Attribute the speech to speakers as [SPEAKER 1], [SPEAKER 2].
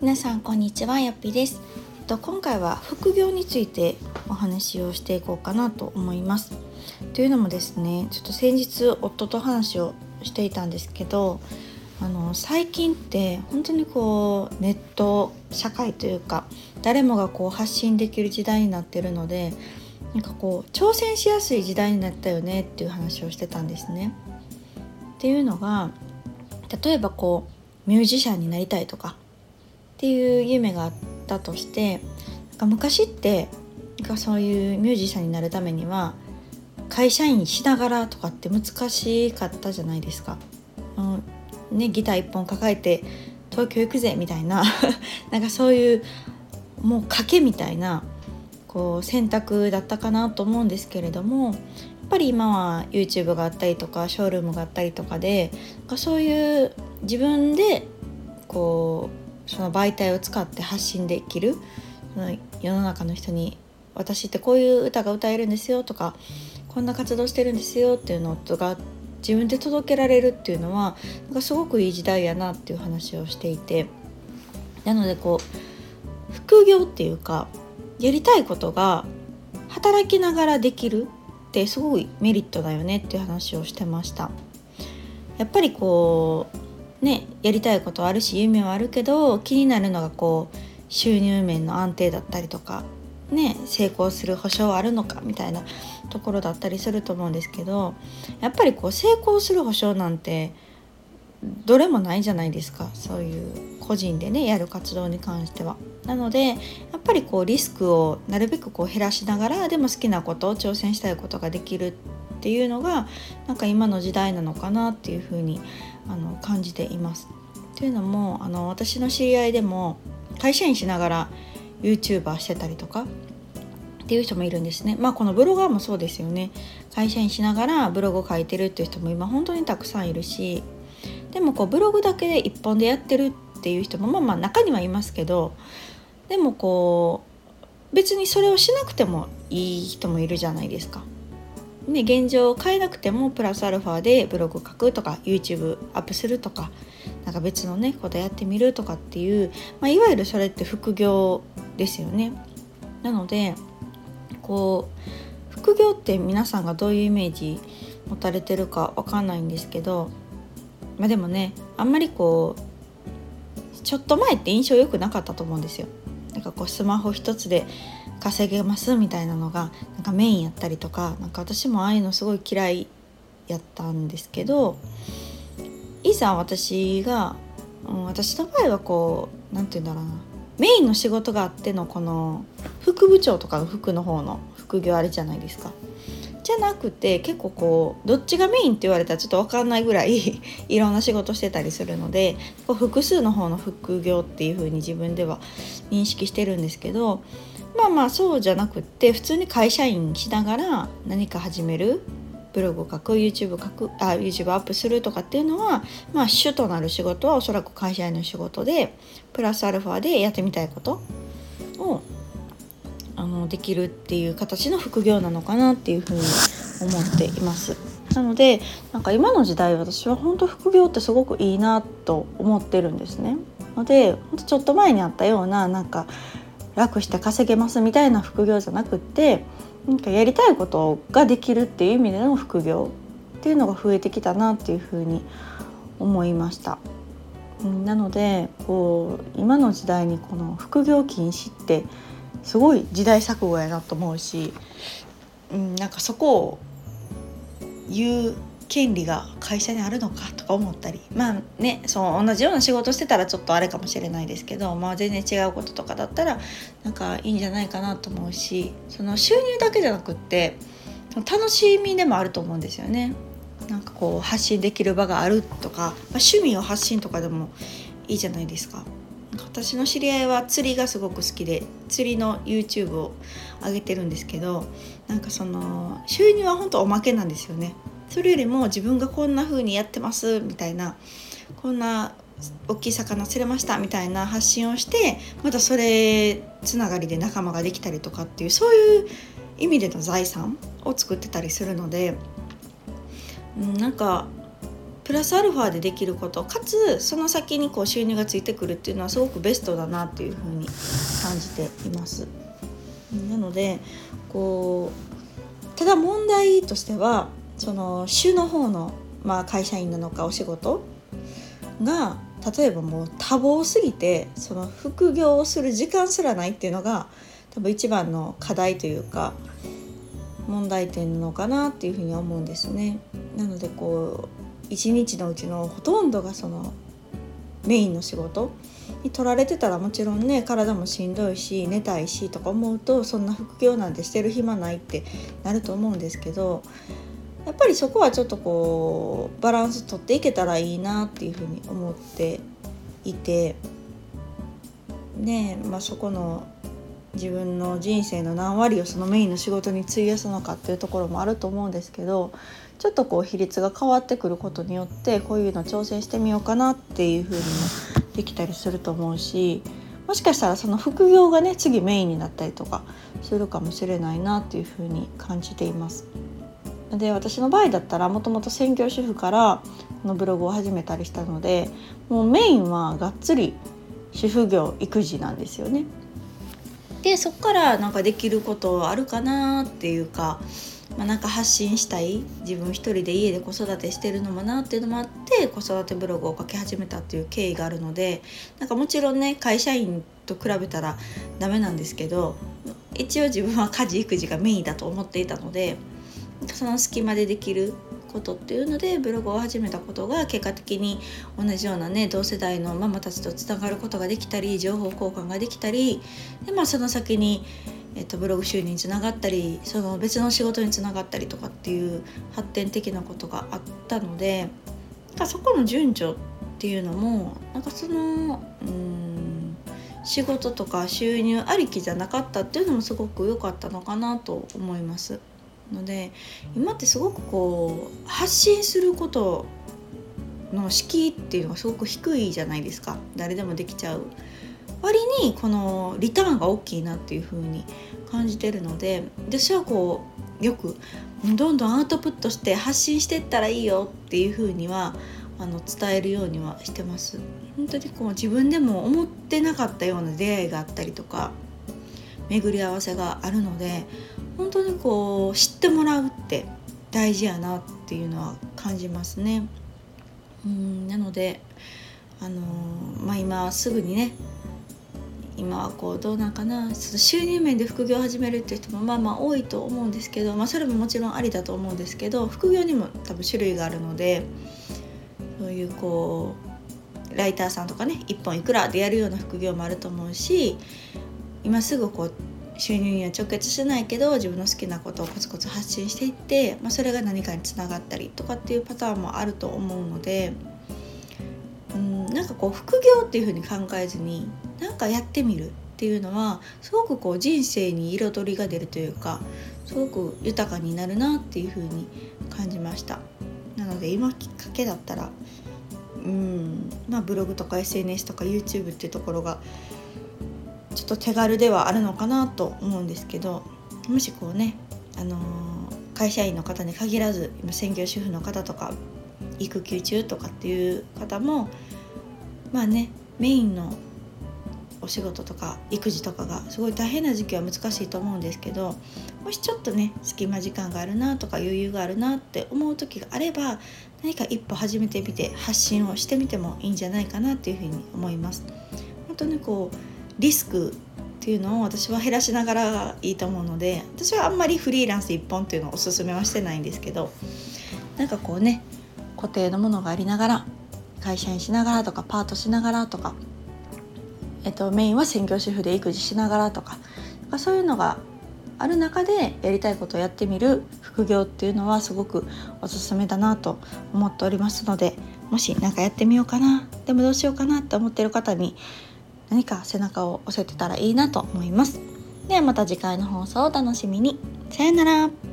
[SPEAKER 1] 皆さんこんにちはよっぴですえっと今回は副業についてお話をしていこうかなと思いますというのもですねちょっと先日夫と話をしていたんですけどあの最近って本当にこうネット社会というか誰もがこう発信できる時代になってるのでなんかこう挑戦しやすい時代になったよねっていう話をしてたんですね。っていうのが例えばこうミュージシャンになりたいとかっていう夢があったとしてなんか昔ってなんかそういうミュージシャンになるためには会社員しながらとかって難しかったじゃないですか。うんね、ギター1本抱えて東京行くぜみたいな なんかそういうもう賭けみたいなこう選択だったかなと思うんですけれどもぱり今は YouTube があったりとかショールームがあったりとかでそういう自分でこうその媒体を使って発信できるその世の中の人に私ってこういう歌が歌えるんですよとかこんな活動してるんですよっていうのが自分で届けられるっていうのはなんかすごくいい時代やなっていう話をしていてなのでこう副業っていうかやりたいことが働きながらできるってすごいメリットだよねっていう話をしてました。やっぱりこうねやりたいことはあるし夢はあるけど気になるのがこう収入面の安定だったりとかね成功する保証はあるのかみたいなところだったりすると思うんですけどやっぱりこう成功する保証なんてどれもないじゃないですかそういう個人でねやる活動に関しては。なのでやっぱりこうリスクをなるべくこう減らしながらでも好きなことを挑戦したいことができるっていうのがなんか今の時代なのかなっていうふうにあの感じています。というのもあの私の知り合いでも会社員しながら YouTuber してたりとかっていう人もいるんですねまあこのブロガーもそうですよね会社員しながらブログを書いてるっていう人も今本当にたくさんいるしでもこうブログだけで一本でやってるっていう人もまあまあ中にはいますけどでもこう別にそれをしなくてもいい人もいるじゃないですか。ね、現状を変えなくてもプラスアルファでブログ書くとか YouTube アップするとかなんか別のねことやってみるとかっていう、まあ、いわゆるそれって副業ですよね。なのでこう副業って皆さんがどういうイメージ持たれてるかわかんないんですけどまあでもねあんまりこうちょっと前って印象良くなかったと思うんですよ。なんかこうスマホ一つで稼げますみたいなのがなんかメインやったりとかなんか私もああいうのすごい嫌いやったんですけどいざ私が、うん、私の場合はこう何て言うんだろうなメインの仕事があってのこの副部長とかの服の方の副業あれじゃないですか。じゃなくて結構こうどっちがメインって言われたらちょっと分かんないぐらい いろんな仕事してたりするのでこう複数の方の副業っていう風に自分では認識してるんですけどまあまあそうじゃなくって普通に会社員しながら何か始めるブログを書く YouTube 書くあ YouTube アップするとかっていうのはまあ主となる仕事はおそらく会社員の仕事でプラスアルファでやってみたいことをあのできるっていう形の副業なのかなっていうふうに思っています。なのでなんか今の時代私は本当副業ってすごくいいなと思ってるんですね。のでちょっと前にあったようななんか楽して稼げますみたいな副業じゃなくってなんかやりたいことができるっていう意味での副業っていうのが増えてきたなっていうふうに思いました。なのでこう今の時代にこの副業禁止ってすごい時代錯誤やなと思うし、うん、なんかそこを言う権利が会社にあるのかとか思ったりまあねそう同じような仕事してたらちょっとあれかもしれないですけど、まあ、全然違うこととかだったらなんかいいんじゃないかなと思うしその収入だけじゃなくって楽しみでもあると思うんですよね。なんかこう発信できる場があるとか、まあ、趣味を発信とかでもいいじゃないですか。私の知り合いは釣りがすごく好きで釣りの YouTube を上げてるんですけどなんかその収入は本当おまけなんですよね。それよりも自分がこんな風にやってますみたいなこんな大きい魚釣れましたみたいな発信をしてまたそれつながりで仲間ができたりとかっていうそういう意味での財産を作ってたりするのでうんなんかプラスアルファでできることかつその先にこう収入がついてくるっていうのはすごくベストだなっていうふうに感じています。なのでこうただ問題としてはその週の方の、まあ、会社員なのかお仕事が例えばもう多忙すぎてその副業をする時間すらないっていうのが多分一番の課題というか問題点なのかなっていうふうに思うんですね。なのでこう一日のうちのほとんどがそのメインの仕事に取られてたらもちろんね体もしんどいし寝たいしとか思うとそんな副業なんてしてる暇ないってなると思うんですけどやっぱりそこはちょっとこうバランス取っていけたらいいなっていうふうに思っていてねまあそこの自分の人生の何割をそのメインの仕事に費やすのかっていうところもあると思うんですけどちょっとこう比率が変わってくることによってこういうの挑戦してみようかなっていうふうにもできたりすると思うしもしかしたらその副業がね次メインになったりとかするかもしれないなっていうふうに感じています。で私の場合だったらもともと専業主婦からこのブログを始めたりしたのでもうメインはがっつり主婦業育児なんですよね。でそこからなんかできることあるかなっていうか、まあ、なんか発信したい自分一人で家で子育てしてるのもなっていうのもあって子育てブログを書き始めたっていう経緯があるのでなんかもちろんね会社員と比べたらダメなんですけど一応自分は家事育児がメインだと思っていたのでその隙間でできることっていうのでブログを始めたことが結果的に同じようなね同世代のママたちとつながることができたり情報交換ができたりで、まあ、その先に、えっと、ブログ収入につながったりその別の仕事につながったりとかっていう発展的なことがあったのでかそこの順序っていうのもなんかそのうん仕事とか収入ありきじゃなかったっていうのもすごく良かったのかなと思います。ので今ってすごくこう発信することの敷居っていうのがすごく低いじゃないですか。誰でもできちゃう。割にこのリターンが大きいなっていう風に感じてるので私はこうよくどんどんアウトプットして発信してったらいいよっていう風にはあの伝えるようにはしてます。本当にこう自分でも思ってなかったような出会いがあったりとか巡り合わせがあるので本当にこう知ってもらうって大事やなっていうのは感じますね。うんなのであのまあ今すぐにね今はこうどうなんかなその収入面で副業を始めるっていう人もまあまあ多いと思うんですけど、まあ、それももちろんありだと思うんですけど副業にも多分種類があるのでそういうこうライターさんとかね1本いくらでやるような副業もあると思うし今すぐこう収入には直結しないけど自分の好きなことをコツコツ発信していって、まあ、それが何かにつながったりとかっていうパターンもあると思うのでうんなんかこう副業っていうふうに考えずに何かやってみるっていうのはすごくこう人生に彩りが出るというかすごく豊かになるなっていうふうに感じました。なので今きっかけだったらうんまあブログとか SNS とか YouTube っていうところがちょっと手軽ではあるのかなと思うんですけどもしこうね、あのー、会社員の方に限らず今専業主婦の方とか育休中とかっていう方もまあねメインのお仕事とか育児とかがすごい大変な時期は難しいと思うんですけどもしちょっとね隙間時間があるなとか余裕があるなって思う時があれば何か一歩始めてみて発信をしてみてもいいんじゃないかなっていうふうに思います。本当にこうリスクっていうのを私は減らしながらいいと思うので私はあんまりフリーランス1本っていうのをおすすめはしてないんですけどなんかこうね固定のものがありながら会社員しながらとかパートしながらとか、えっと、メインは専業主婦で育児しながらとかかそういうのがある中でやりたいことをやってみる副業っていうのはすごくおすすめだなと思っておりますのでもし何かやってみようかなでもどうしようかなって思ってる方に何か背中を押せてたらいいなと思います。ではまた次回の放送をお楽しみに。さよなら。